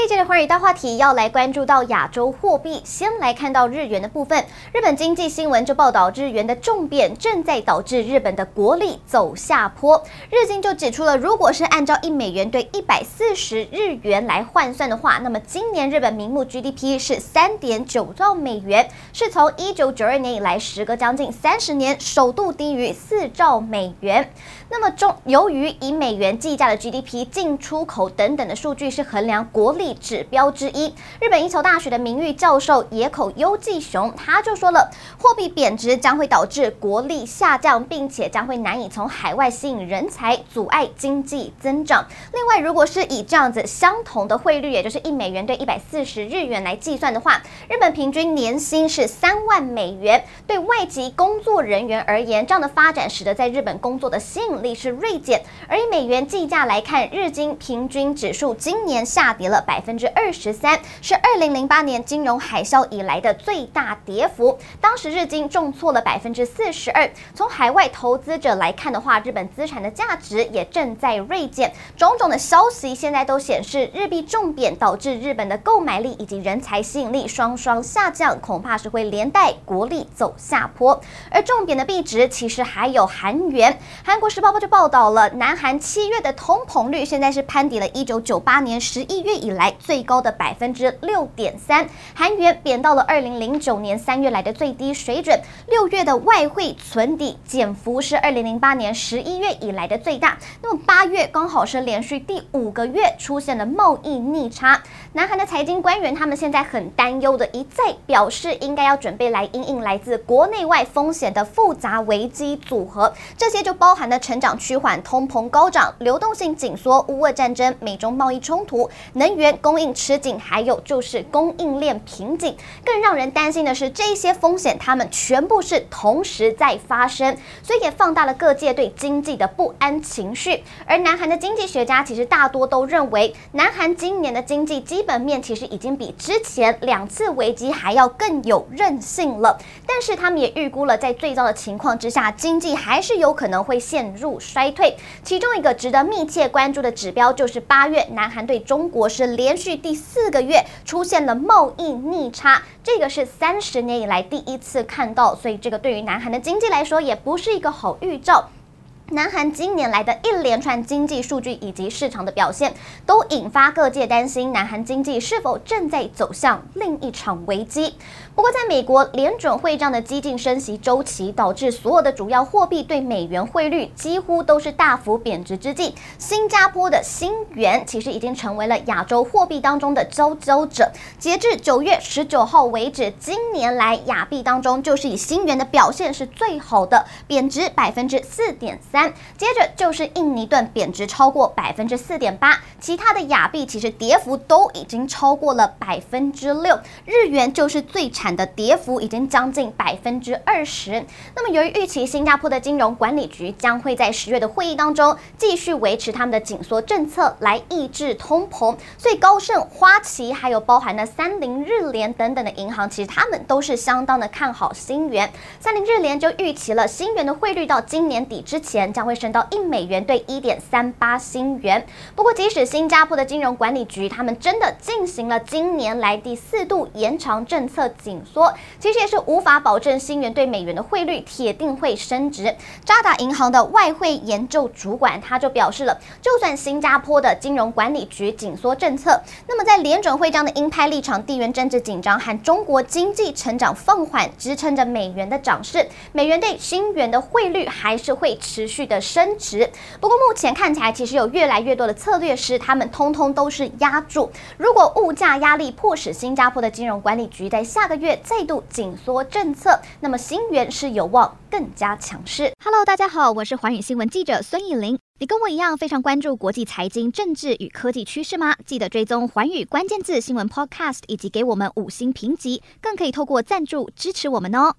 这节的寰宇大话题要来关注到亚洲货币，先来看到日元的部分。日本经济新闻就报道，日元的重贬正在导致日本的国力走下坡。日经就指出了，如果是按照一美元兑一百四十日元来换算的话，那么今年日本名目 GDP 是三点九兆美元，是从一九九二年以来时隔将近三十年首度低于四兆美元。那么中由于以美元计价的 GDP、进出口等等的数据是衡量国力指标之一。日本一桥大学的名誉教授野口优纪雄他就说了，货币贬值将会导致国力下降，并且将会难以从海外吸引人才，阻碍经济增长。另外，如果是以这样子相同的汇率，也就是一美元兑一百四十日元来计算的话，日本平均年薪是三万美元。对外籍工作人员而言，这样的发展使得在日本工作的吸引力是锐减，而以美元计价来看，日经平均指数今年下跌了百分之二十三，是二零零八年金融海啸以来的最大跌幅。当时日经重挫了百分之四十二。从海外投资者来看的话，日本资产的价值也正在锐减。种种的消息现在都显示，日币重贬导致日本的购买力以及人才吸引力双双下降，恐怕是会连带国力走下坡。而重贬的币值其实还有韩元，韩国时报。报就报道了，南韩七月的通膨率现在是攀抵了一九九八年十一月以来来最高的百分之六点三，韩元贬到了二零零九年三月来的最低水准。六月的外汇存底减幅是二零零八年十一月以来的最大。那么八月刚好是连续第五个月出现了贸易逆差。南韩的财经官员他们现在很担忧的，一再表示应该要准备来因应来自国内外风险的复杂危机组合，这些就包含了成长趋缓、通膨高涨、流动性紧缩、乌俄战争、美中贸易冲突、能源供应吃紧，还有就是供应链瓶颈。更让人担心的是，这些风险他们全部是同时在发生，所以也放大了各界对经济的不安情绪。而南韩的经济学家其实大多都认为，南韩今年的经济基本面其实已经比之前两次危机还要更有韧性了。但是他们也预估了，在最糟的情况之下，经济还是有可能会陷入衰退，其中一个值得密切关注的指标就是八月，南韩对中国是连续第四个月出现了贸易逆差，这个是三十年以来第一次看到，所以这个对于南韩的经济来说也不是一个好预兆。南韩今年来的一连串经济数据以及市场的表现，都引发各界担心，南韩经济是否正在走向另一场危机。不过，在美国联准会这样的激进升息周期，导致所有的主要货币对美元汇率几乎都是大幅贬值之际，新加坡的新元其实已经成为了亚洲货币当中的佼佼者。截至九月十九号为止，今年来亚币当中就是以新元的表现是最好的，贬值百分之四点三。接着就是印尼盾贬值超过百分之四点八，其他的亚币其实跌幅都已经超过了百分之六，日元就是最惨的跌幅已经将近百分之二十。那么由于预期新加坡的金融管理局将会在十月的会议当中继续维持他们的紧缩政策来抑制通膨，所以高盛、花旗还有包含了三菱、日联等等的银行，其实他们都是相当的看好新元。三菱、日联就预期了新元的汇率到今年底之前。将会升到一美元兑一点三八新元。不过，即使新加坡的金融管理局他们真的进行了今年来第四度延长政策紧缩，其实也是无法保证新元兑美元的汇率铁定会升值。渣打银行的外汇研究主管他就表示了，就算新加坡的金融管理局紧缩政策，那么在联准会这样的鹰派立场、地缘政治紧张和中国经济成长放缓支撑着美元的涨势，美元兑新元的汇率还是会持续的升值，不过目前看起来，其实有越来越多的策略师，他们通通都是压住。如果物价压力迫使新加坡的金融管理局在下个月再度紧缩政策，那么新元是有望更加强势。Hello，大家好，我是寰宇新闻记者孙艺玲。你跟我一样非常关注国际财经、政治与科技趋势吗？记得追踪寰宇关键字新闻 Podcast，以及给我们五星评级，更可以透过赞助支持我们哦。